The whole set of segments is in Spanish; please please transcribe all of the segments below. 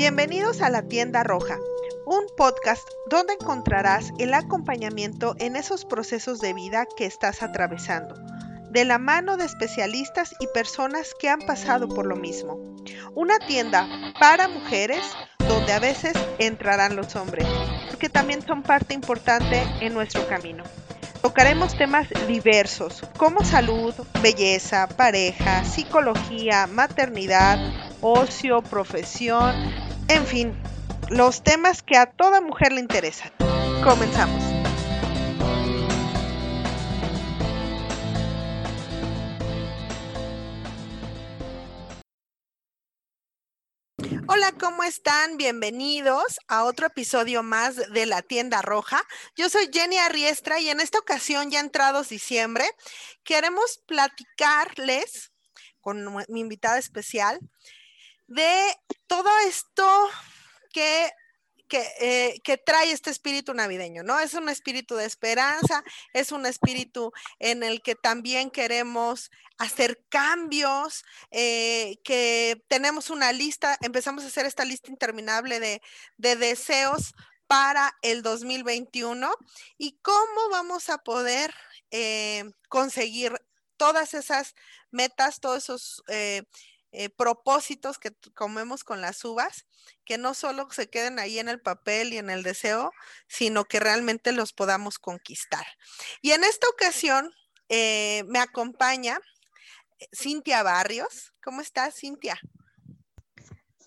Bienvenidos a la tienda roja, un podcast donde encontrarás el acompañamiento en esos procesos de vida que estás atravesando, de la mano de especialistas y personas que han pasado por lo mismo. Una tienda para mujeres donde a veces entrarán los hombres, porque también son parte importante en nuestro camino. Tocaremos temas diversos como salud, belleza, pareja, psicología, maternidad, ocio, profesión, en fin, los temas que a toda mujer le interesan. Comenzamos. Hola, ¿cómo están? Bienvenidos a otro episodio más de La Tienda Roja. Yo soy Jenny Arriestra y en esta ocasión, ya entrados diciembre, queremos platicarles con mi invitada especial de todo esto que, eh, que, trae este espíritu navideño, ¿no? Es un espíritu de esperanza, es un espíritu en el que también queremos hacer cambios, eh, que tenemos una lista, empezamos a hacer esta lista interminable de, deseos para el 2021 y cómo vamos a poder eh, conseguir todas esas metas, todos esos propósitos que comemos con las uvas, que no solo se queden ahí en el papel y en el deseo, sino que realmente los podamos conquistar. Y en esta ocasión eh, me acompaña eh, Cintia Barrios. ¿Cómo estás, Cintia?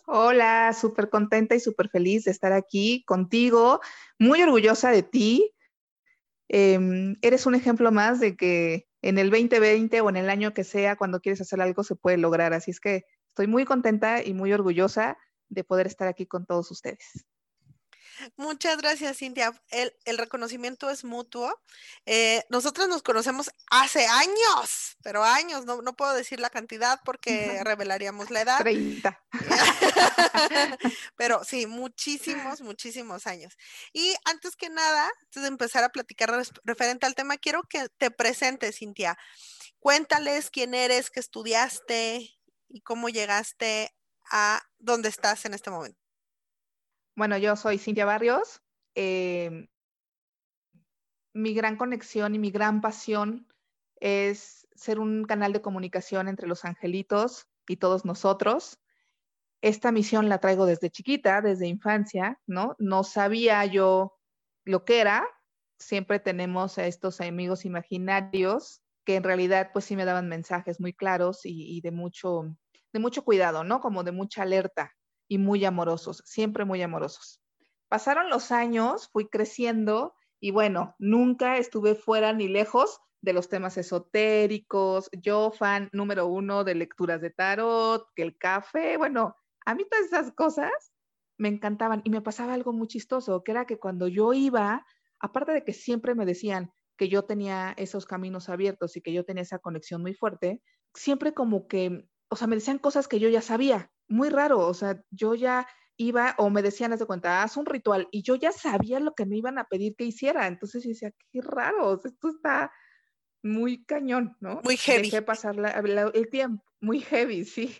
Hola, súper contenta y súper feliz de estar aquí contigo, muy orgullosa de ti. Em, eres un ejemplo más de que en el 2020 o en el año que sea, cuando quieres hacer algo, se puede lograr. Así es que estoy muy contenta y muy orgullosa de poder estar aquí con todos ustedes. Muchas gracias, Cintia. El, reconocimiento es mutuo. Eh, nosotros nos conocemos hace años, pero años, no, puedo decir la cantidad porque revelaríamos la edad. 30. pero sí, muchísimos, muchísimos años. Y antes que nada, antes de empezar a platicar referente al tema, quiero que te presentes, Cintia. Cuéntales quién eres, qué estudiaste y cómo llegaste a donde estás en este momento. Bueno, yo soy Cintia Barrios. Em, mi gran conexión y mi gran pasión es ser un canal de comunicación entre los angelitos y todos nosotros. Esta misión la traigo desde chiquita, desde infancia, ¿no? No sabía yo lo que era. Siempre tenemos a estos amigos imaginarios que en realidad pues sí me daban mensajes muy claros y, y de mucho de mucho cuidado, ¿no? Como de mucha alerta y muy amorosos, siempre muy amorosos. Pasaron los años, fui creciendo y bueno, nunca estuve fuera ni lejos de los temas esotéricos. Yo fan número uno de lecturas de tarot, que el café, bueno, a mí todas esas cosas me encantaban y me pasaba algo muy chistoso, que era que cuando yo iba, aparte de que siempre me decían que yo tenía esos caminos abiertos y que yo tenía esa conexión muy fuerte, siempre como que, o sea, me decían cosas que yo ya sabía, muy raro, o sea, yo ya iba o me decían, haz de cuenta, haz un ritual y yo ya sabía lo que me iban a pedir que hiciera, entonces yo decía, qué raro, esto está muy cañón, ¿no? Muy heavy. Dejé pasar el tiempo, muy heavy, sí.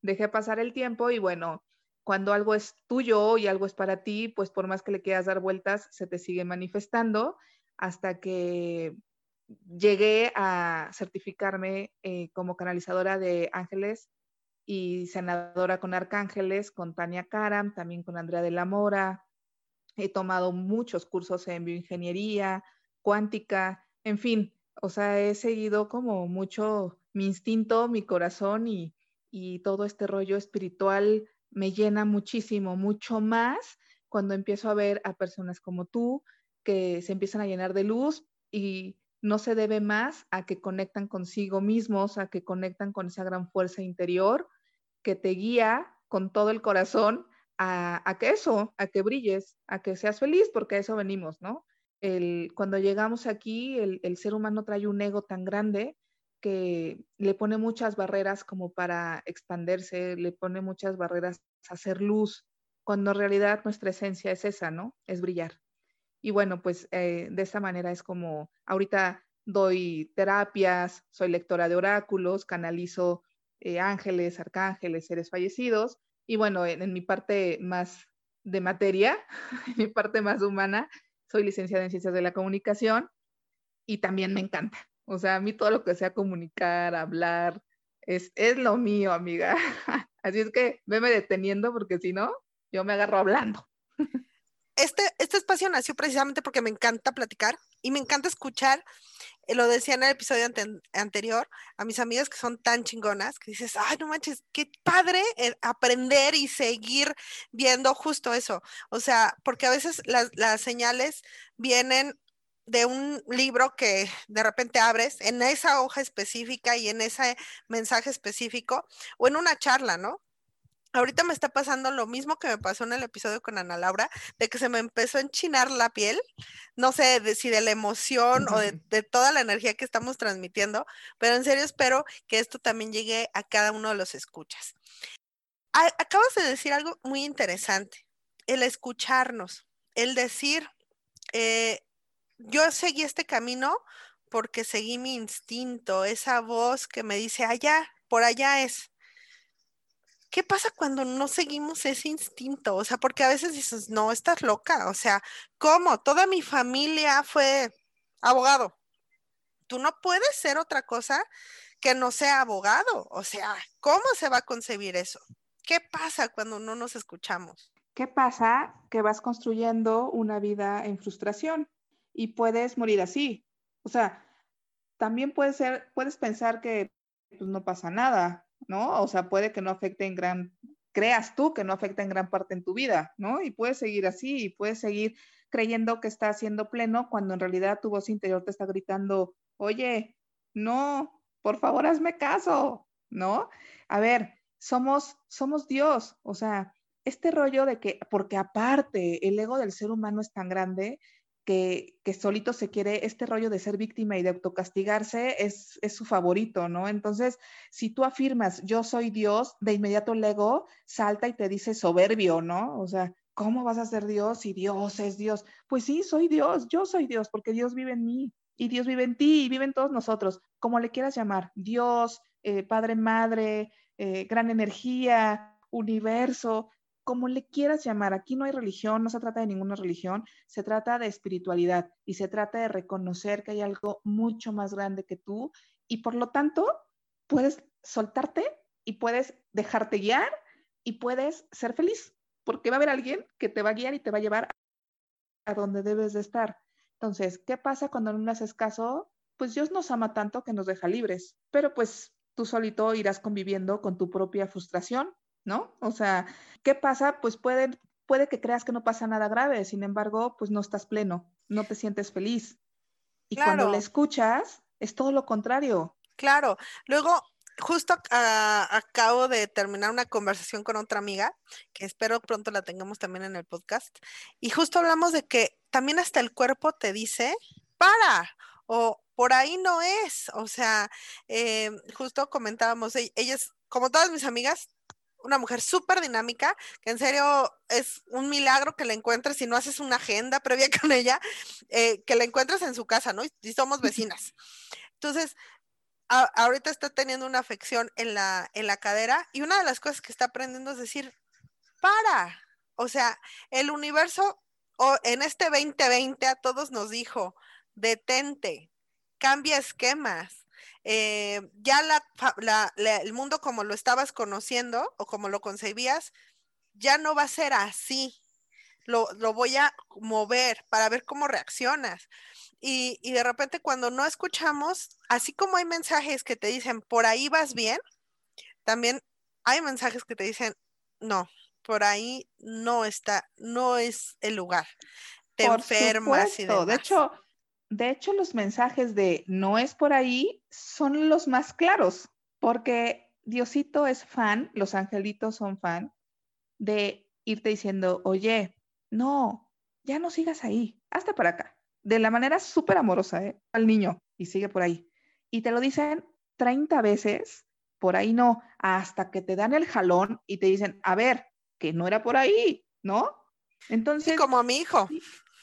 Dejé pasar el tiempo y bueno, cuando algo es tuyo y algo es para ti, pues por más que le quieras dar vueltas, se te sigue manifestando hasta que llegué a certificarme eh, como canalizadora de ángeles y senadora con Arcángeles, con Tania Karam, también con Andrea de la Mora. He tomado muchos cursos en bioingeniería, cuántica, en fin, o sea, he seguido como mucho mi instinto, mi corazón y, y todo este rollo espiritual me llena muchísimo, mucho más cuando empiezo a ver a personas como tú que se empiezan a llenar de luz y no se debe más a que conectan consigo mismos, a que conectan con esa gran fuerza interior que te guía con todo el corazón a, que eso, a que brilles, a que seas feliz, porque a eso venimos, ¿no? El, cuando llegamos aquí, el, el ser humano trae un ego tan grande que le pone muchas barreras como para expandirse, le pone muchas barreras a hacer luz, cuando en realidad nuestra esencia es esa, ¿no? Es brillar. Y bueno, pues eh, de esta manera es como ahorita doy terapias, soy lectora de oráculos, canalizo eh, ángeles, arcángeles, seres fallecidos, Y bueno, en, mi parte más de materia, en mi parte más humana, soy licenciada en Ciencias de la Comunicación y también me encanta. O sea, a mí todo lo que sea comunicar, hablar, es, es lo mío, amiga. Así es que veme deteniendo porque si no, yo me agarro hablando. Este, este espacio nació precisamente porque me encanta platicar y me encanta escuchar eh, lo decía en el episodio anterior, a mis amigas que son tan chingonas, que dices, ay, no manches, qué padre eh, aprender y seguir viendo justo eso. O sea, porque a veces las, las señales vienen de un libro que de repente abres en esa hoja específica y en ese mensaje específico o en una charla, ¿no? Ahorita me está pasando lo mismo que me pasó en el episodio con Ana Laura, de que se me empezó a enchinar la piel, no sé si de la emoción o de, toda la energía que estamos transmitiendo, pero en serio espero que esto también llegue a cada uno de los escuchas. acabas de decir algo muy interesante, el escucharnos, el decir, eh, yo seguí este camino porque seguí mi instinto, esa voz que me dice, allá, por allá es ¿qué pasa cuando no seguimos ese instinto? O sea, porque a veces dices, no, estás loca. O sea, ¿cómo? Toda mi familia fue abogado. Tú no puedes ser otra cosa que no sea abogado. O sea, ¿cómo se va a concebir eso? ¿Qué pasa cuando no nos escuchamos? ¿Qué pasa? Que vas construyendo una vida en frustración y puedes morir así. O sea, también puede ser, puedes pensar que pues, no pasa nada, ¿no? O sea, puede que no afecte en gran, creas tú que no afecta en gran parte en tu vida, ¿no? Y puedes seguir así y puedes seguir creyendo que estás siendo pleno cuando en realidad tu voz interior te está gritando, oye, no, por favor hazme caso, ¿no? A ver, somos, somos Dios, o sea, este rollo de que, porque aparte el ego del ser humano es tan grande que, solito se quiere, este rollo de ser víctima y de autocastigarse es, es su favorito, ¿no? Entonces, si tú afirmas, yo soy Dios, de inmediato el ego salta y te dice soberbio, ¿no? O sea, ¿cómo vas a ser Dios si Dios es Dios? Pues sí, soy Dios, yo soy Dios, porque Dios vive en mí y Dios vive en ti y vive en todos nosotros, como le quieras llamar, Dios, eh, Padre, Madre, eh, gran energía, universo, como le quieras llamar, aquí no hay religión, no se trata de ninguna religión, se trata de espiritualidad y se trata de reconocer que hay algo mucho más grande que tú y por lo tanto puedes soltarte y puedes dejarte guiar y puedes ser feliz, porque va a haber alguien que te va a guiar y te va a llevar a donde debes de estar. Entonces, ¿qué pasa cuando no le haces caso? Pues Dios nos ama tanto que nos deja libres, pero pues tú solito irás conviviendo con tu propia frustración ¿no? O sea, ¿qué pasa? Pues puede, puede que creas que no pasa nada grave, sin embargo, pues no estás pleno, no te sientes feliz. Y cuando le escuchas, es todo lo contrario. Claro. Luego, justo acabo de terminar una conversación con otra amiga, que espero pronto la tengamos también en el podcast, y justo hablamos de que también hasta el cuerpo te dice, para, o por ahí no es, o sea, eh, justo comentábamos, e-, ellas, como todas mis amigas, una mujer súper dinámica, que en serio es un milagro que la encuentres si no haces una agenda previa con ella, eh, que la encuentres en su casa, ¿no? Y, somos vecinas. Entonces, ahorita está teniendo una afección en la, en la cadera y una de las cosas que está aprendiendo es decir, para, o sea, el universo o en este 2020 a todos nos dijo, detente, cambia esquemas, eh, ya el mundo como lo estabas conociendo o como lo concebías, ya no va a ser así. Lo, voy a mover para ver cómo reaccionas. Y, y, de repente cuando no escuchamos, así como hay mensajes que te dicen, por ahí vas bien, también hay mensajes que te dicen, no, por ahí no está, no es el lugar. Te enfermas y De hecho, de hecho, los mensajes de no es por ahí son los más claros, porque Diosito es fan, los angelitos son fan de irte diciendo, oye, no, ya no sigas ahí, hasta para acá, de la manera súper amorosa, ¿eh? al niño, y sigue por ahí. Y te lo dicen 30 veces, por ahí no, hasta que te dan el jalón y te dicen, a ver, que no era por ahí, ¿no? Entonces... como a mi hijo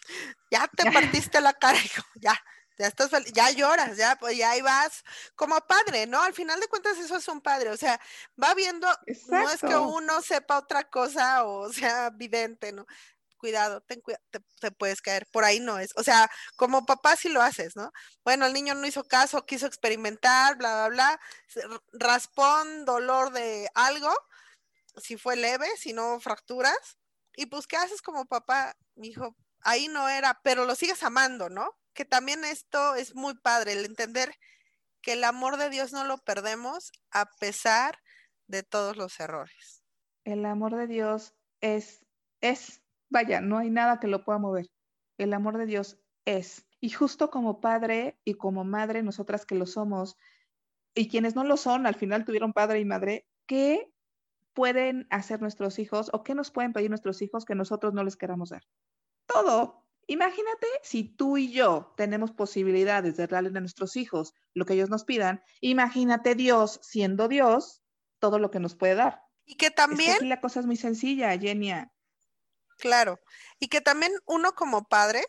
ya te partiste la cara, hijo, ya, ya estás ya lloras, ya, pues ya ahí vas como padre, ¿no? Al final de cuentas eso es un padre, o sea, va viendo, no es que uno sepa otra cosa o sea vidente, ¿no? Cuidado, ten cuidado, te, puedes caer, por ahí no es, o sea, como papá sí lo haces, ¿no? Bueno, el niño no hizo caso, quiso experimentar, bla, bla, bla, raspón, dolor de algo, si fue leve, si no fracturas, y pues, ¿qué haces como papá? Mi hijo, ahí no era, pero lo sigues amando, ¿no? que también esto es muy padre, el entender que el amor de Dios no lo perdemos a pesar de todos los errores. El amor de Dios es, es, vaya, no hay nada que lo pueda mover. El amor de Dios es. Y justo como padre y como madre, nosotras que lo somos, y quienes no lo son, al final tuvieron padre y madre, ¿qué pueden hacer nuestros hijos o qué nos pueden pedir nuestros hijos que nosotros no les queramos dar? Todo, Imagínate si tú y yo tenemos posibilidades de darle a nuestros hijos lo que ellos nos pidan, imagínate Dios siendo Dios, todo lo que nos puede dar. Y que también... Es la cosa es muy sencilla, Genia. Claro, y que también uno como padre,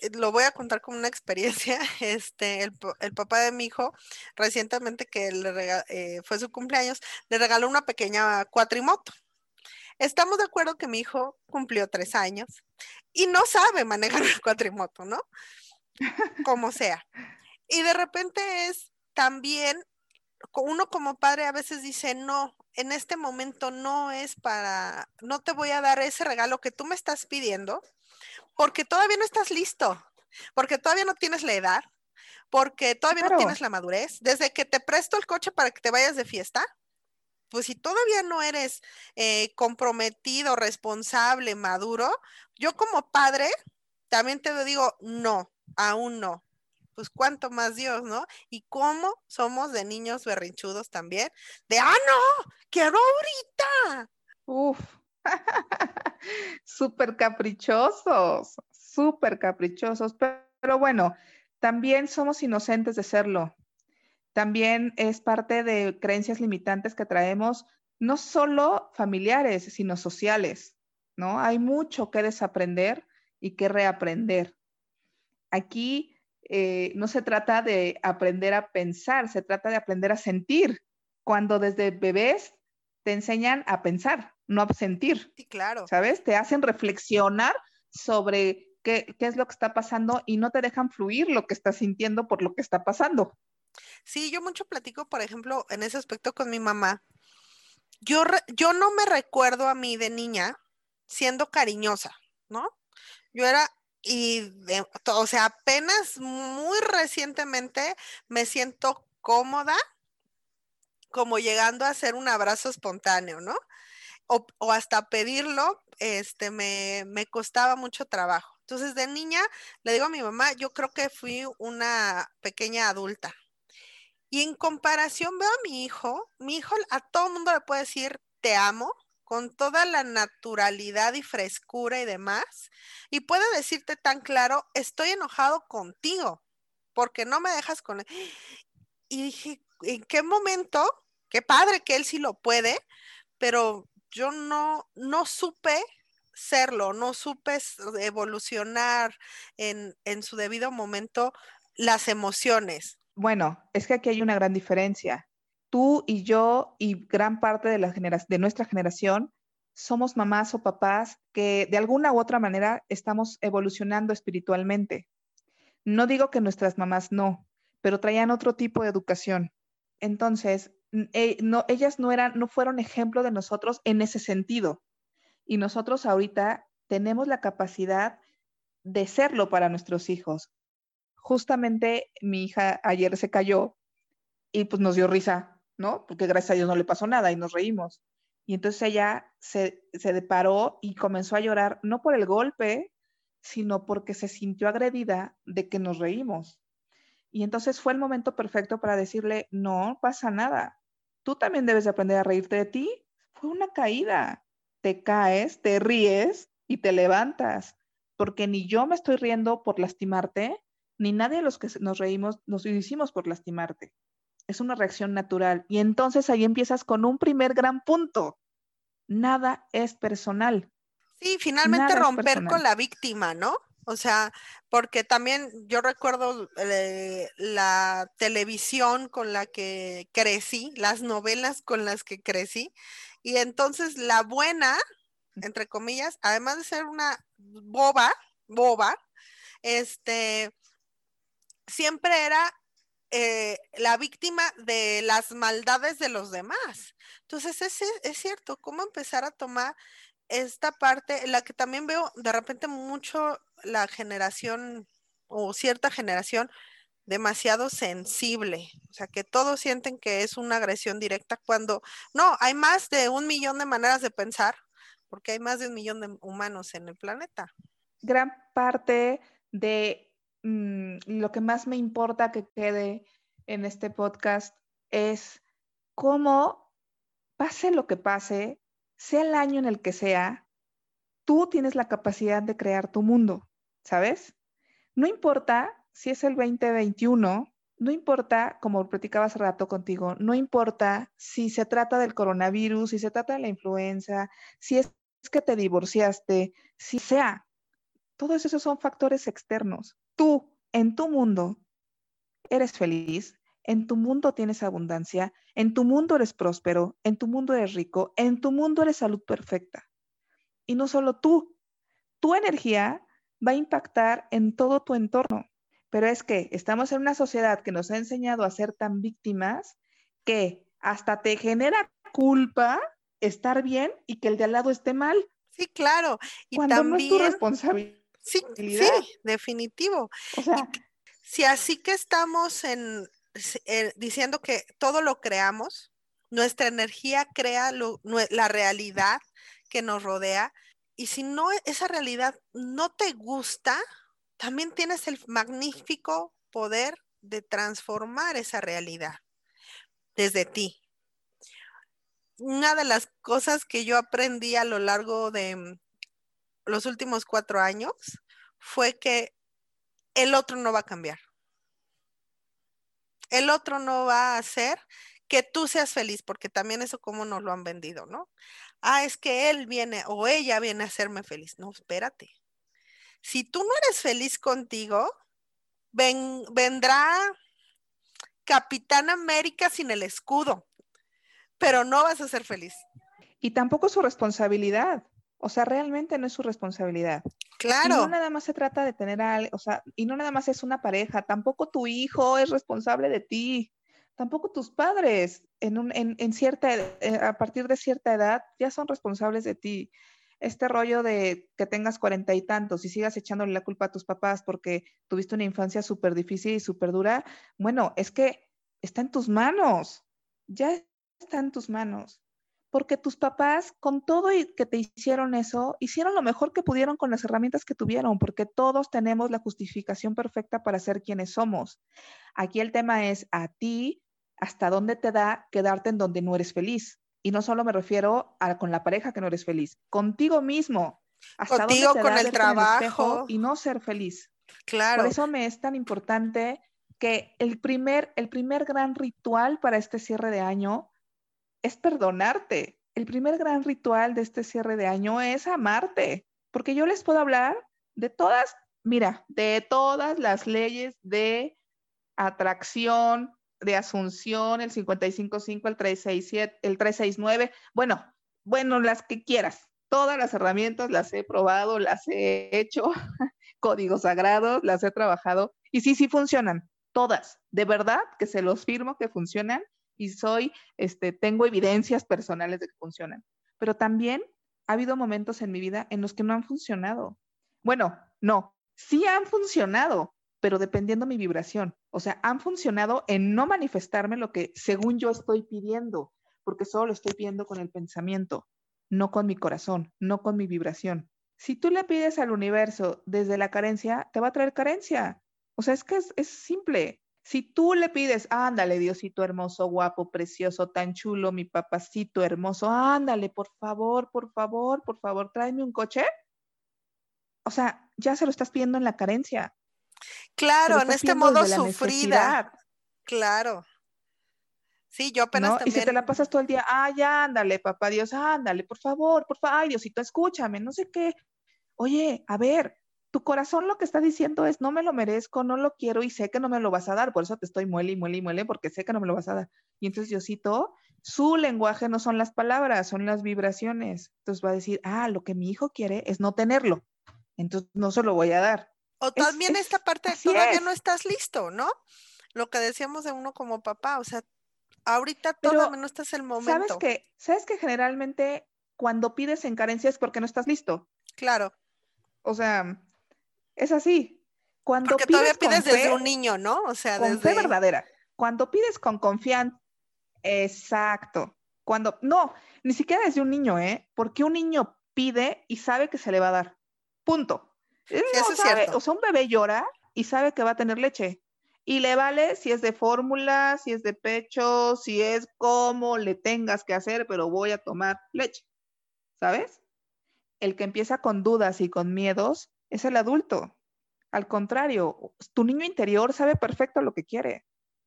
eh, lo voy a contar como una experiencia, este, el, papá de mi hijo, recientemente que le eh, fue su cumpleaños, le regaló una pequeña cuatrimoto. Estamos de acuerdo que mi hijo cumplió tres años y no sabe manejar el cuatrimoto, ¿no? Como sea. Y de repente es también, uno como padre a veces dice, no, en este momento no es para, no te voy a dar ese regalo que tú me estás pidiendo, porque todavía no estás listo, porque todavía no tienes la edad, porque todavía no tienes la madurez. Desde que te presto el coche para que te vayas de fiesta, pues si todavía no eres eh, comprometido, responsable, maduro, yo como padre también te digo, no, aún no. Pues cuánto más Dios, ¿no? Y cómo somos de niños berrinchudos también, de, ah, no, quiero ahorita. Uf, súper caprichosos, súper caprichosos, pero bueno, también somos inocentes de serlo. También es parte de creencias limitantes que traemos, no solo familiares, sino sociales, ¿no? Hay mucho que desaprender y que reaprender. Aquí eh, no se trata de aprender a pensar, se trata de aprender a sentir. Cuando desde bebés te enseñan a pensar, no a sentir. Sí, claro. ¿Sabes? Te hacen reflexionar sobre qué, qué es lo que está pasando y no te dejan fluir lo que estás sintiendo por lo que está pasando. Sí, yo mucho platico, por ejemplo, en ese aspecto con mi mamá. Yo, yo no me recuerdo a mí de niña siendo cariñosa, ¿no? Yo era, y, o sea, apenas muy recientemente me siento cómoda como llegando a hacer un abrazo espontáneo, ¿no? O, o hasta pedirlo, este, me, me costaba mucho trabajo. Entonces, de niña, le digo a mi mamá, yo creo que fui una pequeña adulta, y en comparación veo a mi hijo, mi hijo a todo el mundo le puede decir te amo con toda la naturalidad y frescura y demás. Y puede decirte tan claro, estoy enojado contigo porque no me dejas con él. Y dije, ¿en qué momento? Qué padre que él sí lo puede, pero yo no, no supe serlo, no supe evolucionar en, en su debido momento las emociones. Bueno, es que aquí hay una gran diferencia. Tú y yo y gran parte de, la de nuestra generación somos mamás o papás que de alguna u otra manera estamos evolucionando espiritualmente. No digo que nuestras mamás no, pero traían otro tipo de educación. Entonces, eh, ellas no, no fueron ejemplo de nosotros en ese sentido. Y nosotros ahorita tenemos la capacidad de serlo para nuestros hijos justamente mi hija ayer se cayó y pues nos dio risa, ¿no? Porque gracias a Dios no le pasó nada y nos reímos. Y entonces ella se, se deparó y comenzó a llorar, no por el golpe, sino porque se sintió agredida de que nos reímos. Y entonces fue el momento perfecto para decirle, no pasa nada, tú también debes aprender a reírte de ti. Fue una caída, te caes, te ríes y te levantas, porque ni yo me estoy riendo por lastimarte, ni nadie de los que nos reímos nos hicimos por lastimarte. Es una reacción natural. Y entonces ahí empiezas con un primer gran punto. Nada es personal. Sí, finalmente romper con la víctima, ¿no? O sea, porque también yo recuerdo eh, la televisión con la que crecí, las novelas con las que crecí, y entonces la buena, entre comillas, además de ser una boba, boba, este, siempre era eh, la víctima de las maldades de los demás. Entonces, es, es cierto, cómo empezar a tomar esta parte, la que también veo de repente mucho la generación o cierta generación demasiado sensible, o sea, que todos sienten que es una agresión directa cuando no, hay más de un millón de maneras de pensar, porque hay más de un millón de humanos en el planeta. Gran parte de mm, lo que más me importa que quede en este podcast es cómo, pase lo que pase, sea el año en el que sea, tú tienes la capacidad de crear tu mundo, ¿sabes? No importa si es el 2021, no importa, como platicaba hace rato contigo, no importa si se trata del coronavirus, si se trata de la influenza, si es que te divorciaste, si sea, todos esos son factores externos. Tú, en tu mundo, eres feliz, en tu mundo tienes abundancia, en tu mundo eres próspero, en tu mundo eres rico, en tu mundo eres salud perfecta. Y no solo tú, tu energía va a impactar en todo tu entorno. Pero es que estamos en una sociedad que nos ha enseñado a ser tan víctimas que hasta te genera culpa estar bien y que el de al lado esté mal. Sí, claro. Y cuando también, no es tu responsabilidad. Sí, sí, definitivo. O sea, si así que estamos en, eh, diciendo que todo lo creamos, nuestra energía crea la realidad que nos rodea y si no esa realidad no te gusta, también tienes el magnífico poder de transformar esa realidad desde ti. Una de las cosas que yo aprendí a lo largo de los últimos cuatro años fue que el otro no va a cambiar. El otro no va a hacer que tú seas feliz, porque también eso como nos lo han vendido, ¿no? Ah, es que él viene o ella viene a hacerme feliz. No, espérate si tú no eres feliz contigo, vendrá Capitán América sin el escudo, pero no vas a ser feliz. Y tampoco su responsabilidad. O sea, realmente no es su responsabilidad. Claro. Y no nada más se trata de tener a, o sea, y no nada más es una pareja, tampoco tu hijo es responsable de ti, tampoco tus padres en, en cierta, eh, a partir de cierta edad ya son responsables de ti este rollo de que tengas cuarenta y tantos y sigas echándole la culpa a tus papás porque tuviste una infancia súper difícil y súper dura, bueno, es que está en tus manos, ya está en tus manos. Porque tus papás, con todo y que te hicieron eso, hicieron lo mejor que pudieron con las herramientas que tuvieron, porque todos tenemos la justificación perfecta para ser quienes somos. Aquí el tema es a ti, hasta dónde te da quedarte en donde no eres feliz. Y no solo me refiero a con la pareja que no eres feliz, contigo mismo. Hasta contigo con el trabajo. y no ser feliz. Claro. Por eso me es tan importante que el primer, el primer gran ritual para este cierre de año es perdonarte. El primer gran ritual de este cierre de año es amarte, porque yo les puedo hablar de todas, mira, de todas las leyes de atracción, de Asunción, el 555, el 367, el 369, bueno, bueno, las que quieras. Todas las herramientas las he probado, las he hecho, códigos sagrados, las he trabajado y sí, sí funcionan, todas. De verdad que se los firmo que funcionan y soy, este, tengo evidencias personales de que funcionan. Pero también ha habido momentos en mi vida en los que no han funcionado. Bueno, no, sí han funcionado, pero dependiendo mi vibración. O sea, han funcionado en no manifestarme lo que según yo estoy pidiendo, porque solo lo estoy pidiendo con el pensamiento, no con mi corazón, no con mi vibración. Si tú le pides al universo desde la carencia, te va a traer carencia. O sea, es que es, simple. Si tú le pides, ándale, Diosito hermoso, guapo, precioso, tan chulo, mi papacito hermoso, ándale, por favor, por favor, por favor, tráeme un coche. O sea, ya se lo estás pidiendo en la carencia. Claro, en este modo sufrida. Claro. Sí, yo apenas también. Y si te la pasas todo el día, ay, ándale, papá Dios, ándale, por favor, por favor, ay, Diosito, escúchame, no sé qué. Oye, a ver, tu corazón lo que está diciendo es, no me lo merezco, no lo quiero y sé que no me lo vas a dar, por eso te estoy muele y muele y muele, porque sé que no me lo vas a dar. Y entonces Diosito, su lenguaje no son las palabras, son las vibraciones. Entonces va a decir, ah, lo que mi hijo quiere es no tenerlo, entonces no se lo voy a dar. O también esta parte, todavía no estás listo, ¿no? Lo que decíamos de uno como papá, o sea, ahorita todavía no estás el momento. ¿Sabes que ¿Sabes que generalmente cuando pides en carencia es porque no estás listo? Claro. O sea, es así. Cuando Porque todavía pides desde un niño, ¿no? O sea, con fe verdadera. Cuando pides con confianza, exacto. Cuando, no, ni siquiera desde un niño, ¿eh? Porque un niño pide y sabe que se le va a dar. Punto. eso es cierto. O sea, un bebé llora y sabe que va a tener leche. Y le vale si es de fórmula, si es de pecho, si es como le tengas que hacer, pero voy a tomar leche. ¿Sabes? El que empieza con dudas y con miedos es el adulto. Al contrario, tu niño interior sabe perfecto lo que quiere,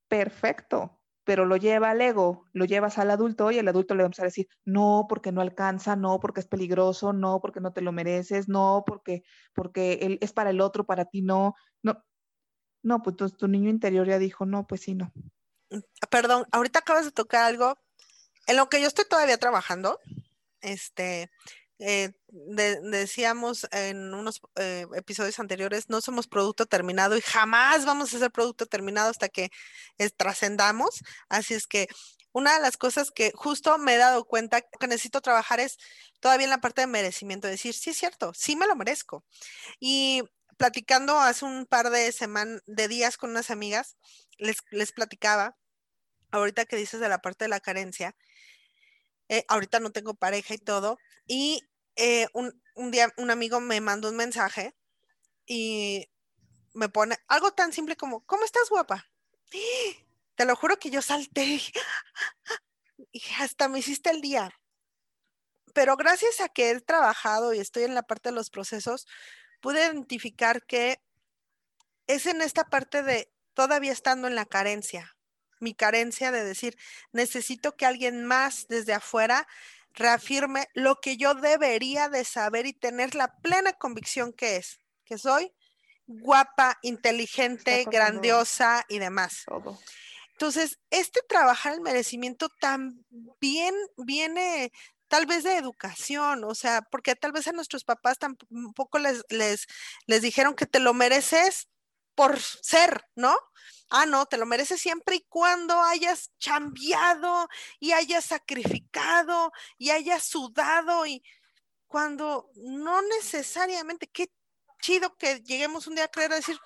perfecto, pero lo lleva al ego, lo llevas al adulto y el adulto le va a decir, no, porque no alcanza, no, porque es peligroso, no, porque no te lo mereces, no, porque, porque él es para el otro, para ti no, no. No, pues tu, tu niño interior ya dijo, no, pues sí, no. Perdón, ahorita acabas de tocar algo en lo que yo estoy todavía trabajando. Este, eh, decíamos en unos eh, episodios anteriores, no somos producto terminado y jamás vamos a ser producto terminado hasta que trascendamos. Así es que una de las cosas que justo me he dado cuenta que necesito trabajar es todavía en la parte de merecimiento, decir, sí es cierto, sí me lo merezco. Y platicando hace un par de semanas, de días con unas amigas, les, les platicaba, ahorita que dices de la parte de la carencia, eh, ahorita no tengo pareja y todo. Y eh, un, día un amigo me mandó un mensaje y me pone algo tan simple como, ¿cómo estás guapa? Te lo juro que yo salté y hasta me hiciste el día. Pero gracias a que he trabajado y estoy en la parte de los procesos, pude identificar que es en esta parte de todavía estando en la carencia, mi carencia de decir, necesito que alguien más desde afuera reafirme lo que yo debería de saber y tener la plena convicción que es, que soy guapa, inteligente, grandiosa y demás. Entonces, este trabajar el merecimiento también viene tal vez de educación, o sea, porque tal vez a nuestros papás tampoco les, les, les dijeron que te lo mereces por ser, ¿no? Ah, no, te lo mereces siempre y cuando hayas cambiado y hayas sacrificado y hayas sudado y cuando no necesariamente, qué chido que lleguemos un día a creer a decir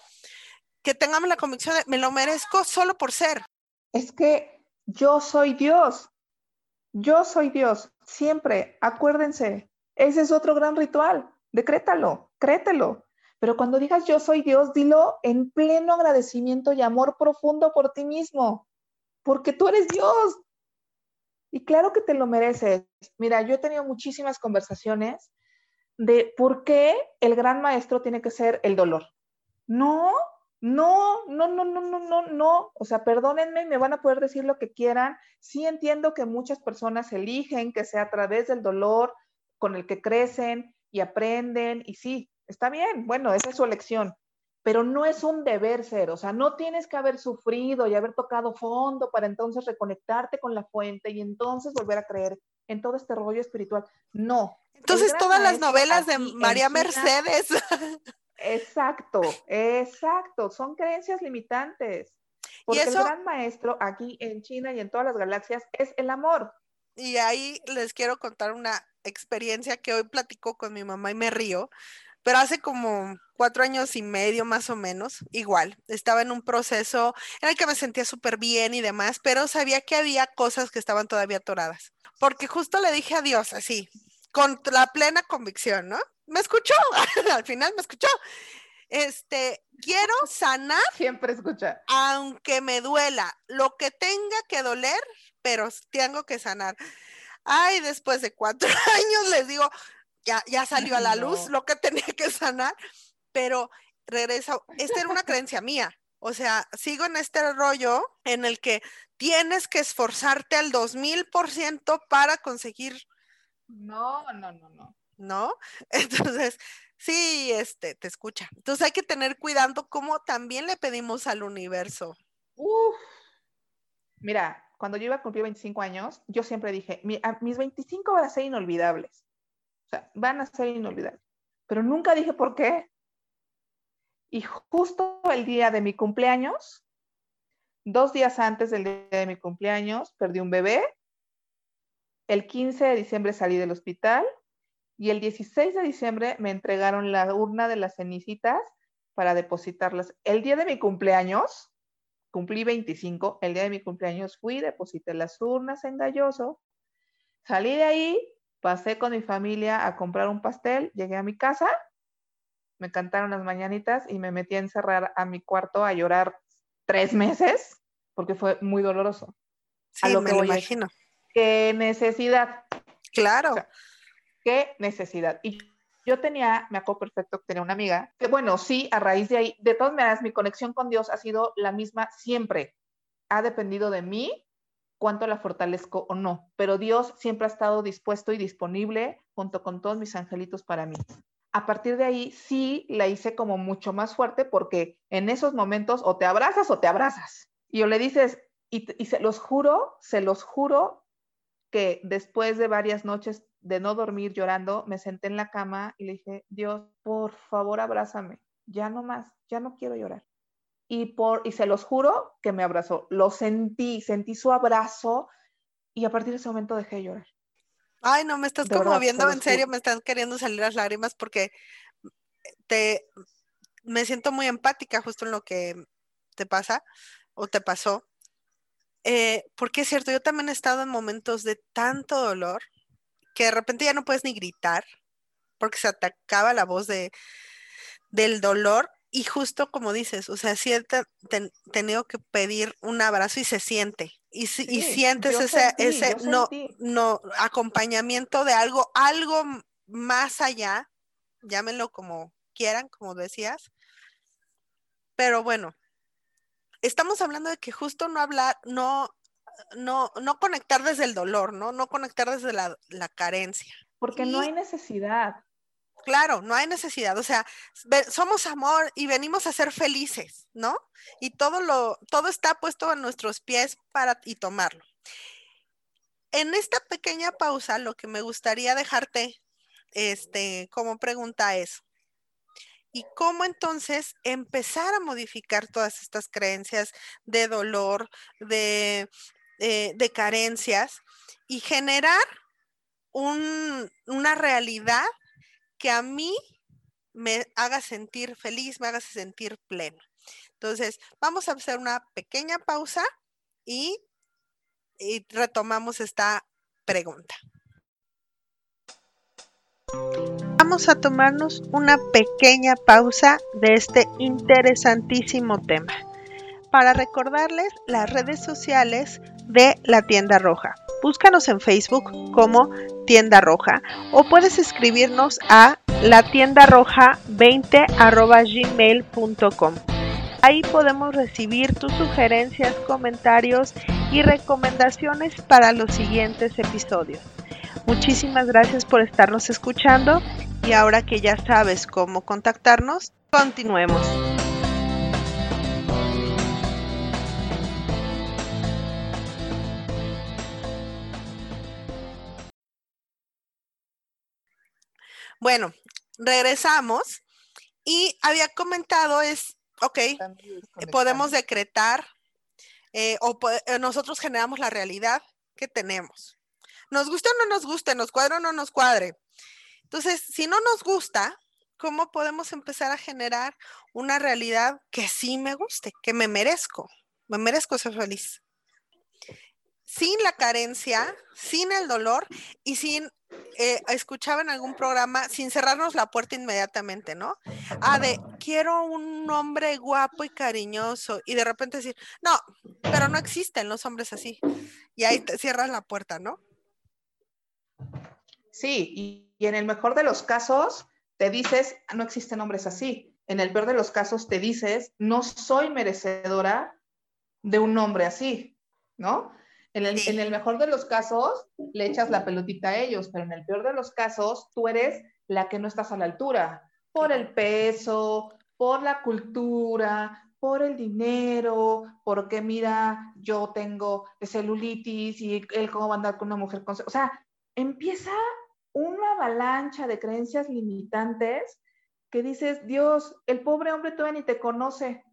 que tengamos la convicción de me lo merezco solo por ser. Es que yo soy Dios. Yo soy Dios. Siempre, acuérdense, ese es otro gran ritual. Decrétalo, créetelo. Pero cuando digas yo soy Dios, dilo en pleno agradecimiento y amor profundo por ti mismo, porque tú eres Dios. Y claro que te lo mereces. Mira, yo he tenido muchísimas conversaciones de por qué el gran maestro tiene que ser el dolor. No, no, no, no, no, no, no, no. O sea, perdónenme, me van a poder decir lo que quieran. Sí entiendo que muchas personas eligen que sea a través del dolor con el que crecen y aprenden. Y sí, Está bien, bueno, esa es su elección, pero no es un deber ser, o sea, no tienes que haber sufrido y haber tocado fondo para entonces reconectarte con la fuente y entonces volver a creer en todo este rollo espiritual. No. Entonces todas las novelas de María Mercedes. Exacto, exacto, son creencias limitantes. Porque el gran maestro aquí en China y en todas las galaxias es el amor. Y ahí les quiero contar una experiencia que hoy platico con mi mamá y me río, pero hace como cuatro años y medio más o menos, igual, estaba en un proceso en el que me sentía súper bien y demás, pero sabía que había cosas que estaban todavía atoradas, porque justo le dije a Dios así, con la plena convicción, ¿no? Me escuchó, al final me escuchó. Este, quiero sanar. Siempre escucha. Aunque me duela, lo que tenga que doler, pero tengo que sanar. Ay, después de cuatro años les digo, ya, salió a la luz lo que tenía que sanar, pero regreso, esta era una creencia mía. O sea, sigo en este rollo en el que tienes que esforzarte al 2000% para conseguir. No, no, no, no. ¿no? Entonces, sí, este, te escucha. Entonces hay que tener cuidado cómo también le pedimos al universo. Uf. Mira, cuando yo iba a cumplir 25 años, yo siempre dije, mis 25 van a ser inolvidables. O sea, van a ser inolvidables. Pero nunca dije por qué. Y justo el día de mi cumpleaños, dos días antes del día de mi cumpleaños, perdí un bebé. El 15 de diciembre salí del hospital y el 16 de diciembre me entregaron la urna de las cenicitas para depositarlas. El día de mi cumpleaños, cumplí 25, el día de mi cumpleaños fui, deposité las urnas en Galloso, salí de ahí, pasé con mi familia a comprar un pastel, llegué a mi casa, me cantaron las mañanitas y me metí a encerrar a mi cuarto a llorar tres meses porque fue muy doloroso. Sí, lo me lo imagino. ¿Qué necesidad? Claro. ¿Qué necesidad? Y yo tenía, me acuerdo perfecto que tenía una amiga, que bueno, sí, a raíz de ahí, de todas maneras, mi conexión con Dios ha sido la misma siempre. Ha dependido de mí cuánto la fortalezco o no, pero Dios siempre ha estado dispuesto y disponible junto con todos mis angelitos para mí. A partir de ahí sí la hice como mucho más fuerte porque en esos momentos o te abrazas o te abrazas. Y o le dices, y, y se los juro, se los juro que después de varias noches de no dormir llorando, me senté en la cama y le dije, Dios, por favor, abrázame, ya no más, ya no quiero llorar. Y, por, y se los juro que me abrazó, lo sentí, sentí su abrazo y a partir de ese momento dejé de llorar. Ay, no, me estás conmoviendo, en serio, me están queriendo salir las lágrimas porque te, me siento muy empática justo en lo que te pasa o te pasó. Eh, porque es cierto, yo también he estado en momentos de tanto dolor que de repente ya no puedes ni gritar porque se atacaba la voz de, del dolor y justo como dices, o sea, sí he tenido que pedir un abrazo y se siente. Y, sientes ese, ese no, no, acompañamiento de algo, algo más allá, llámenlo como quieran, como decías. Pero bueno, estamos hablando de que justo no hablar, no no, no conectar desde el dolor, ¿no? No conectar desde la, carencia. Porque no hay necesidad. Claro, no hay necesidad. O sea, somos amor y venimos a ser felices, ¿no? Y todo lo, todo está puesto a nuestros pies para y tomarlo. En esta pequeña pausa, lo que me gustaría dejarte, este, como pregunta es, ¿y cómo entonces empezar a modificar todas estas creencias de dolor, de eh, de carencias y generar una realidad que a mí me haga sentir feliz, me haga sentir pleno. Entonces, vamos a hacer una pequeña pausa y, y retomamos esta pregunta. Vamos a tomarnos una pequeña pausa de este interesantísimo tema para recordarles las redes sociales de la tienda roja. Búscanos en Facebook como tienda roja o puedes escribirnos a la tienda roja 20 gmail.com. Ahí podemos recibir tus sugerencias, comentarios y recomendaciones para los siguientes episodios. Muchísimas gracias por estarnos escuchando y ahora que ya sabes cómo contactarnos, continuemos. Bueno, regresamos y había comentado es, ok, eh, podemos decretar eh, o eh, nosotros generamos la realidad que tenemos. Nos guste o no nos guste, nos cuadre o no nos cuadre. Entonces, si no nos gusta, ¿cómo podemos empezar a generar una realidad que sí me guste, que me merezco? Me merezco ser feliz. Sin la carencia, sin el dolor y sin eh, escuchaba en algún programa, sin cerrarnos la puerta inmediatamente, ¿no? Ah, de quiero un hombre guapo y cariñoso, y de repente decir, no, pero no existen los hombres así. Y ahí te cierras la puerta, ¿no? Sí, y, y en el mejor de los casos te dices, no existen hombres así. En el peor de los casos te dices, no soy merecedora de un hombre así, ¿no? En el, en el, mejor de los casos, le echas la pelotita a ellos, pero en el peor de los casos, tú eres la que no estás a la altura, por el peso, por la cultura, por el dinero, porque mira, yo tengo celulitis y él cómo va a andar con una mujer con... O sea, empieza una avalancha de creencias limitantes que dices, Dios, el pobre hombre todavía ni te conoce.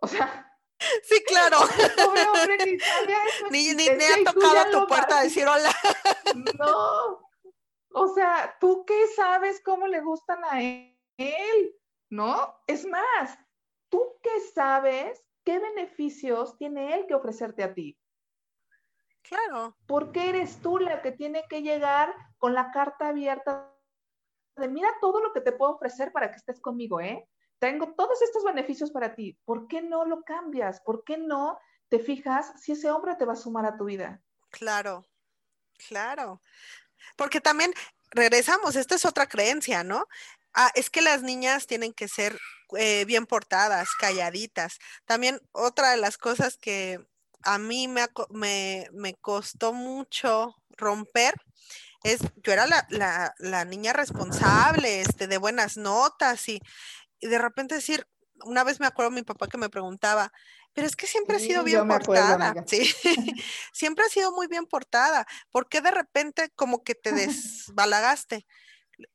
O sea, Sí, claro. ni, ni, ha tocado tu puerta a decir hola. No. O sea, ¿tú qué sabes cómo le gustan a él? ¿No? Es más, ¿tú qué sabes qué beneficios tiene él que ofrecerte a ti? Claro. ¿Por qué eres tú la que tiene que llegar con la carta abierta de mira todo lo que te puedo ofrecer para que estés conmigo, ¿eh? Tengo todos estos beneficios para ti, ¿por qué no lo cambias? ¿Por qué no te fijas si ese hombre te va a sumar a tu vida? Claro, claro. Porque también regresamos, esta es otra creencia, ¿no? Ah, es que las niñas tienen que ser eh, bien portadas, calladitas. También otra de las cosas que a mí me, me, me costó mucho romper es, yo era la, la, la, niña responsable, este, de buenas notas y, y de repente decir, una vez me acuerdo mi papá que me preguntaba, pero es que siempre ha sido bien portada, sí, siempre ha sido muy bien portada, ¿por qué de repente como que te desbalagaste?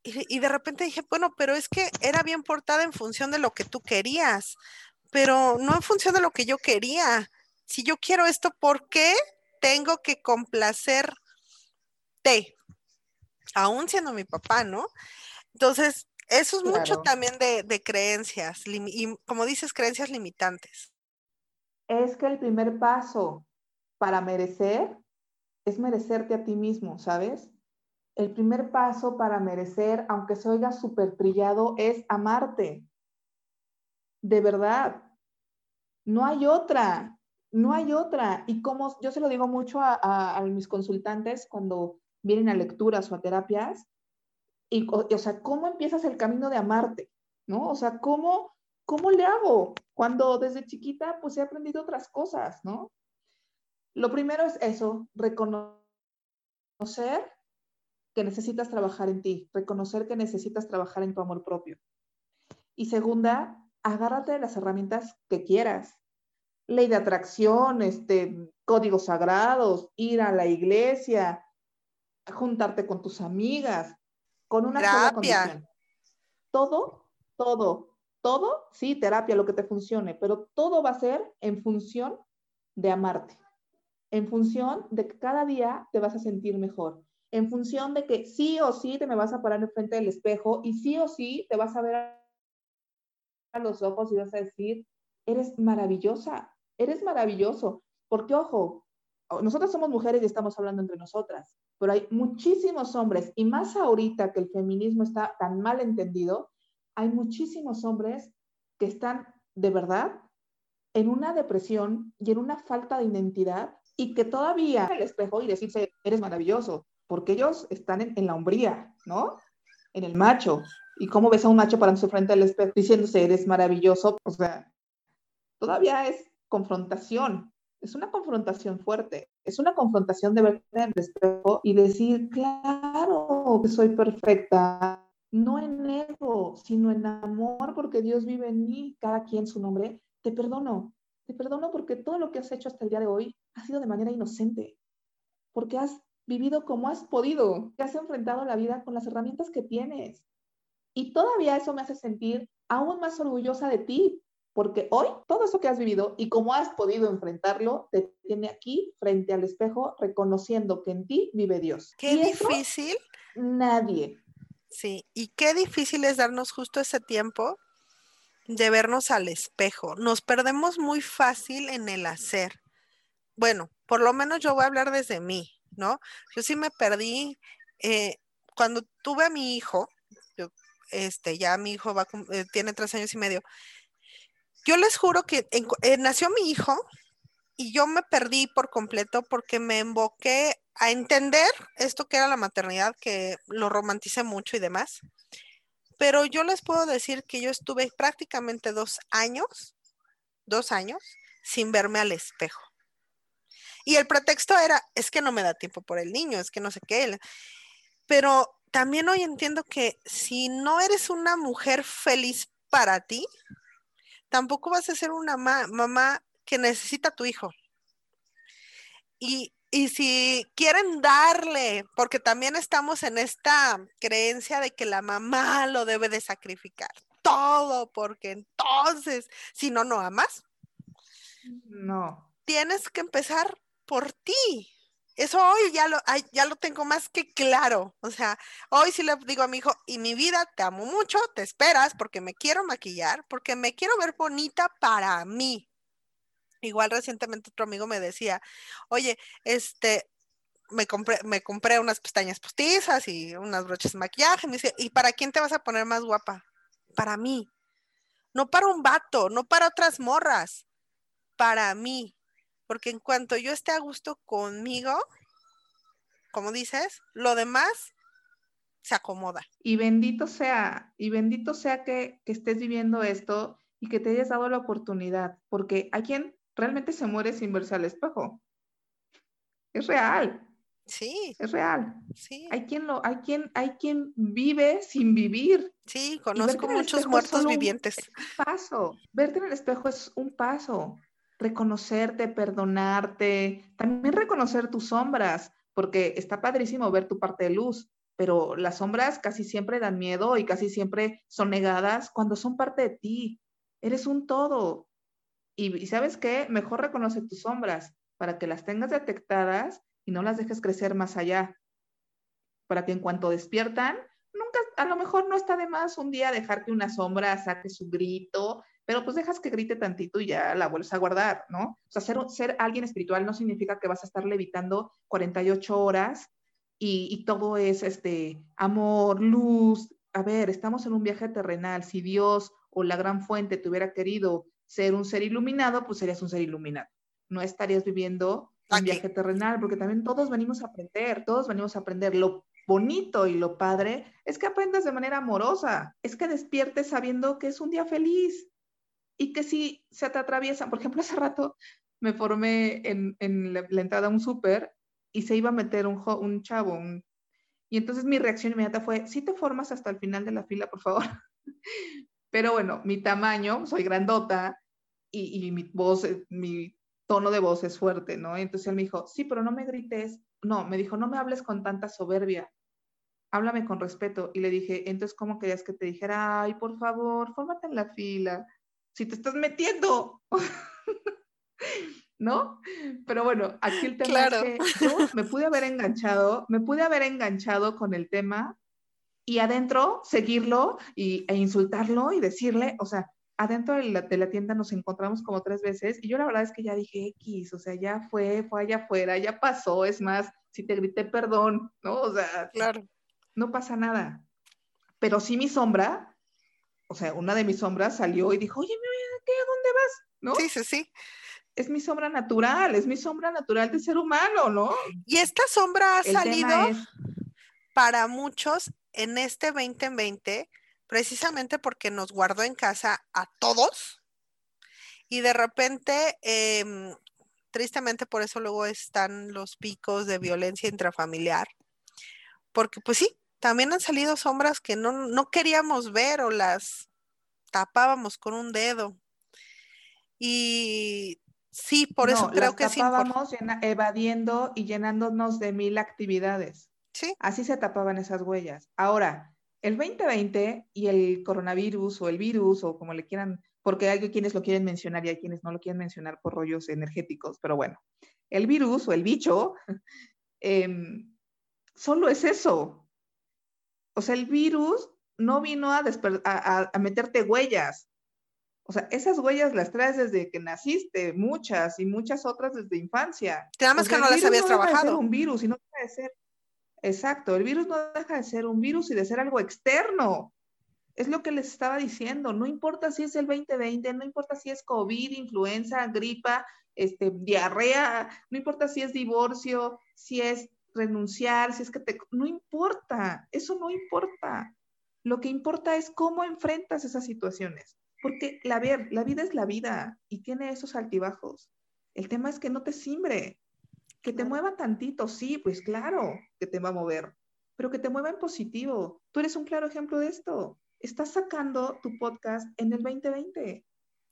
Y, y, de repente dije, bueno, pero es que era bien portada en función de lo que tú querías, pero no en función de lo que yo quería. Si yo quiero esto, ¿por qué tengo que complacerte? Aún siendo mi papá, ¿no? Entonces, eso es mucho también de, creencias, y como dices, creencias limitantes. Es que el primer paso para merecer es merecerte a ti mismo, ¿sabes? El primer paso para merecer, aunque se oiga súper trillado, es amarte. De verdad. No hay otra, no hay otra. Y como yo se lo digo mucho a mis consultantes cuando vienen a lecturas o a terapias, y, o, sea, ¿cómo empiezas el camino de amarte? ¿No? O sea, ¿cómo, ¿cómo le hago? Cuando desde chiquita, pues he aprendido otras cosas, ¿no? Lo primero es eso, reconocer que necesitas trabajar en ti, reconocer que necesitas trabajar en tu amor propio. Y segunda, agárrate de las herramientas que quieras. Ley de atracción, este, códigos sagrados, ir a la iglesia, juntarte con tus amigas, con una sola condición. Todo, todo, todo, sí, terapia, lo que te funcione, pero todo va a ser en función de amarte, en función de que cada día te vas a sentir mejor, en función de que sí o sí te me vas a parar enfrente del espejo y sí o sí te vas a ver a los ojos y vas a decir, eres maravillosa, eres maravilloso, porque ojo, nosotros somos mujeres y estamos hablando entre nosotras, pero hay muchísimos hombres, y más ahorita que el feminismo está tan mal entendido, hay muchísimos hombres que están de verdad en una depresión y en una falta de identidad y que todavía el espejo y decirse, eres maravilloso, porque ellos están en, la hombría, ¿no? En el macho. ¿Y cómo ves a un macho parando frente al espejo diciéndose, eres maravilloso? O sea, todavía es confrontación, es una confrontación fuerte, es una confrontación de verte en el espejo y decir, claro que soy perfecta, no en ego, sino en amor, porque Dios vive en mí, cada quien su nombre, te perdono, te perdono porque todo lo que has hecho hasta el día de hoy ha sido de manera inocente, porque has vivido como has podido, te has enfrentado la vida con las herramientas que tienes. Y todavía eso me hace sentir aún más orgullosa de ti, porque hoy todo eso que has vivido y cómo has podido enfrentarlo te tiene aquí frente al espejo reconociendo que en ti vive Dios. Qué difícil. nadie. Sí, y qué difícil es darnos justo ese tiempo de vernos al espejo. Nos perdemos muy fácil en el hacer. Bueno, por lo menos yo voy a hablar desde mí, ¿no? Yo sí me perdí eh, cuando tuve a mi hijo, este, ya mi hijo va, eh, tiene tres años y medio, yo les juro que eh, nació mi hijo y yo me perdí por completo porque me emboqué a entender esto que era la maternidad, que lo romanticé mucho y demás. Pero yo les puedo decir que yo estuve prácticamente dos años, dos años, sin verme al espejo. Y el pretexto era, es que no me da tiempo por el niño, es que no sé qué. Pero también hoy entiendo que si no eres una mujer feliz para ti, tampoco vas a ser una mamá que necesita a tu hijo. Y, y si quieren darle, porque también estamos en esta creencia de que la mamá lo debe de sacrificar todo, porque entonces, si no, no amas. No. Tienes que empezar por ti. Eso hoy ya lo, ya lo tengo más que claro. O sea, hoy sí le digo a mi hijo, y mi vida, te amo mucho, te esperas porque me quiero maquillar, porque me quiero ver bonita para mí. Igual recientemente otro amigo me decía, oye, este, me compré, me compré unas pestañas postizas y unas broches de maquillaje. Me dice, ¿y para quién te vas a poner más guapa? Para mí. No para un vato, no para otras morras. Para mí. Porque en cuanto yo esté a gusto conmigo, como dices, lo demás se acomoda. Y bendito sea, y bendito sea que, que estés viviendo esto y que te hayas dado la oportunidad, porque hay quien realmente se muere sin verse al espejo. Es real. Sí. Es real. Sí. Hay quien lo, hay quien, hay quien vive sin vivir. Sí, conozco muchos muertos vivientes. Un paso. Verte en el espejo es un paso. Reconocerte, perdonarte, también reconocer tus sombras, porque está padrísimo ver tu parte de luz, pero las sombras casi siempre dan miedo y casi siempre son negadas cuando son parte de ti. Eres un todo. Y, sabes qué, mejor reconoce tus sombras para que las tengas detectadas y no las dejes crecer más allá. Para que en cuanto despiertan, nunca, a lo mejor no está de más un día dejar que una sombra saque su grito, pero pues dejas que grite tantito y ya la vuelves a guardar, ¿no? O sea, ser, ser alguien espiritual no significa que vas a estar levitando 48 horas y, y todo es este amor, luz. A ver, estamos en un viaje terrenal. Si Dios o la gran fuente te hubiera querido ser un ser iluminado, pues serías un ser iluminado. No estarías viviendo un viaje terrenal, porque también todos venimos a aprender, todos venimos a aprender. Lo bonito y lo padre es que aprendas de manera amorosa, es que despiertes sabiendo que es un día feliz y que si se te atraviesan, por ejemplo, hace rato me formé en, en la, entrada a un súper y se iba a meter un, un chavo, y entonces mi reacción inmediata fue, si te formas hasta el final de la fila, por favor. Pero bueno, mi tamaño, soy grandota, y, mi voz, eh, mi tono de voz es fuerte, ¿no? entonces él me dijo, sí, pero no me grites. No, me dijo, no me hables con tanta soberbia. Háblame con respeto. Y le dije, entonces, ¿cómo querías que te dijera? Ay, por favor, fórmate en la fila. Si te estás metiendo. ¿No? Pero bueno, aquí el tema es que yo me pude haber enganchado, me pude haber enganchado con el tema y adentro seguirlo y, e insultarlo y decirle, o sea, adentro de la, tienda nos encontramos como tres veces y yo la verdad es que ya dije X, o sea, ya fue, fue allá afuera, ya pasó, es más, si te grité perdón, ¿no? O sea, claro. no pasa nada. Pero sí mi sombra, o sea, una de mis sombras salió y dijo, oye, ¿qué? ¿A dónde vas? ¿No? Sí, sí, sí. Es mi sombra natural, es mi sombra natural de ser humano, ¿no? Y esta sombra ha salido para muchos en este 2020 precisamente porque nos guardó en casa a todos y de repente, em, tristemente por eso luego están los picos de violencia intrafamiliar, porque pues sí, también han salido sombras que no, queríamos ver o las tapábamos con un dedo. Y sí, por eso creo que sí. Tapábamos evadiendo y llenándonos de mil actividades. Sí. Así se tapaban esas huellas. Ahora, el 2020 y el coronavirus o el virus o como le quieran, porque hay quienes lo quieren mencionar y hay quienes no lo quieren mencionar por rollos energéticos, pero bueno, el virus o el bicho em, solo es eso. O sea, el virus no vino a, a, meterte huellas. O sea, esas huellas las traes desde que naciste, muchas y muchas otras desde infancia. Nada más que no las habías trabajado. un virus y no puede ser Exacto, el virus no deja de ser un virus y de ser algo externo. Es lo que les estaba diciendo, no importa si es el 2020, no importa si es COVID, influenza, gripa, este, diarrea, no importa si es divorcio, si es renunciar, si es que te... No importa, eso no importa. Lo que importa es cómo enfrentas esas situaciones. Porque la, ver, la vida es la vida y tiene esos altibajos. El tema es que no te simbre, Que te mueva tantito, sí, pues claro que te va a mover, pero que te mueva en positivo. Tú eres un claro ejemplo de esto. Estás sacando tu podcast en el 2020.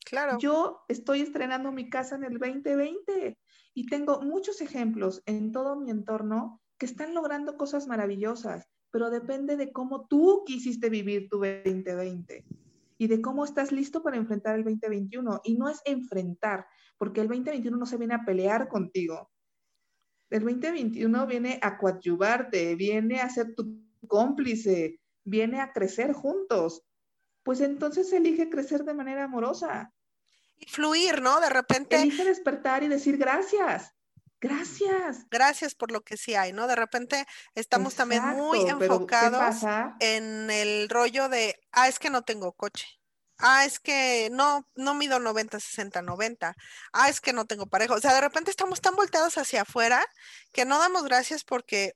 Claro. Yo estoy estrenando mi casa en el 2020 y tengo muchos ejemplos en todo mi entorno que están logrando cosas maravillosas, pero depende de cómo tú quisiste vivir tu 2020 y de cómo estás listo para enfrentar el 2021. Y no es enfrentar, porque el 2021 no se viene a pelear contigo. El 2021 viene a coadyuvarte, viene a ser tu cómplice, viene a crecer juntos. Pues entonces elige crecer de manera amorosa. Y fluir, ¿no? De repente. Elige despertar y decir gracias. Gracias. Gracias por lo que sí hay, ¿no? De repente estamos también muy enfocados en el rollo de, ah, es que no tengo coche. Ah, es que no, no mido 90, 60, 90. Ah, es que no tengo pareja. O sea, de repente estamos tan volteados hacia afuera que no damos gracias porque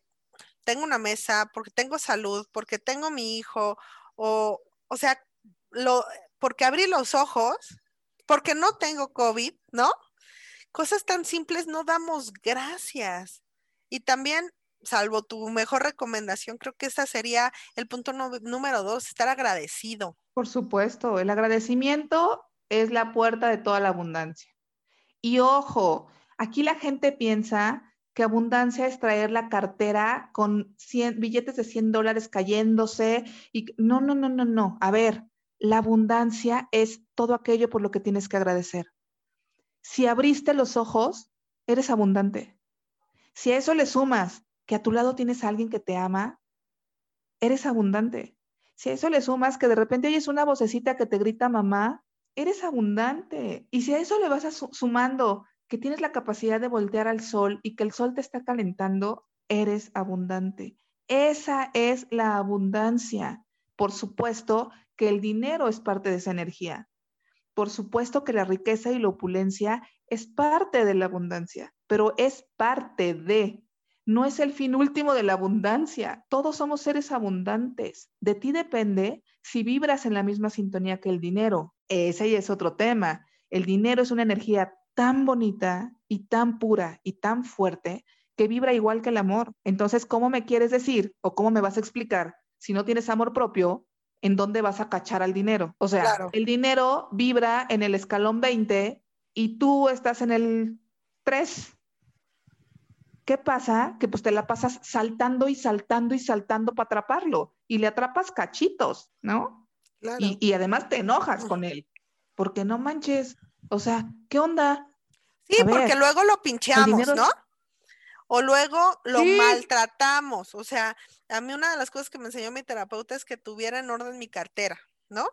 tengo una mesa, porque tengo salud, porque tengo mi hijo, o, o sea, lo, porque abrí los ojos, porque no tengo COVID, ¿no? cosas tan simples no damos gracias. Y también, salvo tu mejor recomendación, creo que ese sería el punto número dos, estar agradecido. Por supuesto, el agradecimiento es la puerta de toda la abundancia. Y ojo, aquí la gente piensa que abundancia es traer la cartera con 100, billetes de 100 dólares cayéndose y no, no, no, no, no. A ver, la abundancia es todo aquello por lo que tienes que agradecer. Si abriste los ojos, eres abundante. Si a eso le sumas que a tu lado tienes a alguien que te ama, eres abundante. Si a eso le sumas que de repente oyes una vocecita que te grita mamá, eres abundante. Y si a eso le vas sumando que tienes la capacidad de voltear al sol y que el sol te está calentando, eres abundante. Esa es la abundancia. Por supuesto que el dinero es parte de esa energía. Por supuesto que la riqueza y la opulencia es parte de la abundancia, pero es parte de, no es el fin último de la abundancia. Todos somos seres abundantes. De ti depende si vibras en la misma sintonía que el dinero. Ese ya es otro tema. El dinero es una energía tan bonita y tan pura y tan fuerte que vibra igual que el amor. Entonces, ¿cómo me quieres decir o cómo me vas a explicar si no tienes amor propio en dónde vas a cachar al dinero. O sea, el dinero vibra en el escalón 20 y tú estás en el 3. ¿Qué pasa? Que pues te la pasas saltando y saltando y saltando para atraparlo y le atrapas cachitos, ¿no? Y, y, además te enojas con él, porque no manches, o sea, ¿qué onda? Sí, porque luego lo pincheamos, ¿no? O luego lo maltratamos, o sea, a mí una de las cosas que me enseñó mi terapeuta es que tuviera en orden mi cartera, ¿no?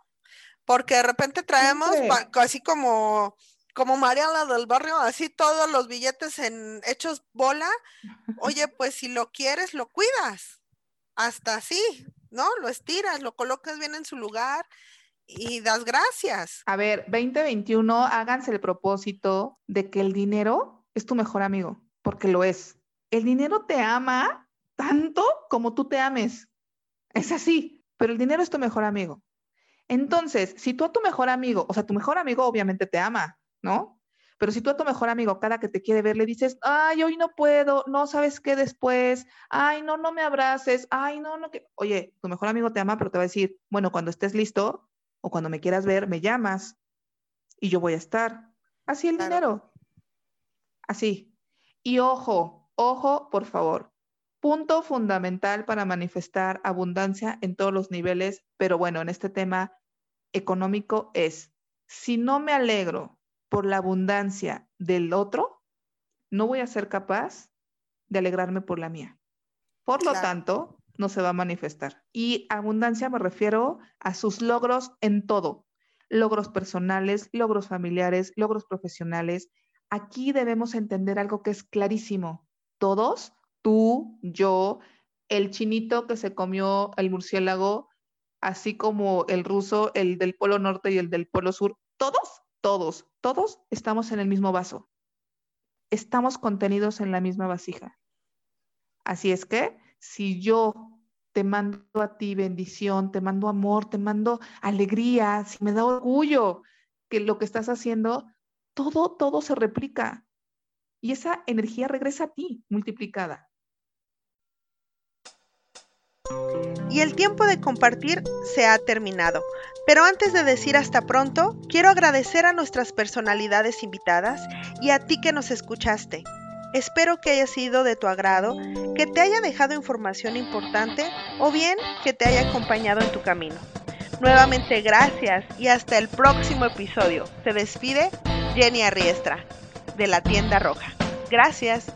Porque de repente traemos así como, como Mariana del barrio, así todos los billetes en, hechos bola. Oye, pues si lo quieres, lo cuidas. Hasta así, ¿no? Lo estiras, lo colocas bien en su lugar y das gracias. A ver, 2021, háganse el propósito de que el dinero es tu mejor amigo, porque lo es. El dinero te ama tanto como tú te ames. Es así, pero el dinero es tu mejor amigo. Entonces, si tú a tu mejor amigo, o sea, tu mejor amigo obviamente te ama, ¿no? Pero si tú a tu mejor amigo cada que te quiere ver le dices, ay, hoy no puedo, no sabes qué después, ay, no, no me abraces, ay, no, no, que, oye, tu mejor amigo te ama, pero te va a decir, bueno, cuando estés listo o cuando me quieras ver, me llamas y yo voy a estar. Así el dinero. Así. Y ojo, ojo, por favor, punto fundamental para manifestar abundancia en todos los niveles, pero bueno, en este tema económico es, si no me alegro por la abundancia del otro, no voy a ser capaz de alegrarme por la mía. Por lo tanto, no se va a manifestar. Y abundancia me refiero a sus logros en todo, logros personales, logros familiares, logros profesionales. Aquí debemos entender algo que es clarísimo. Todos tú, yo, el chinito que se comió el murciélago, así como el ruso, el del Polo Norte y el del Polo Sur, todos, todos, todos estamos en el mismo vaso. Estamos contenidos en la misma vasija. Así es que si yo te mando a ti bendición, te mando amor, te mando alegría, si me da orgullo que lo que estás haciendo, todo, todo se replica. Y esa energía regresa a ti multiplicada. Y el tiempo de compartir se ha terminado. Pero antes de decir hasta pronto, quiero agradecer a nuestras personalidades invitadas y a ti que nos escuchaste. Espero que haya sido de tu agrado, que te haya dejado información importante o bien que te haya acompañado en tu camino. Nuevamente gracias y hasta el próximo episodio. Se despide Jenny Arriestra de la tienda roja. Gracias.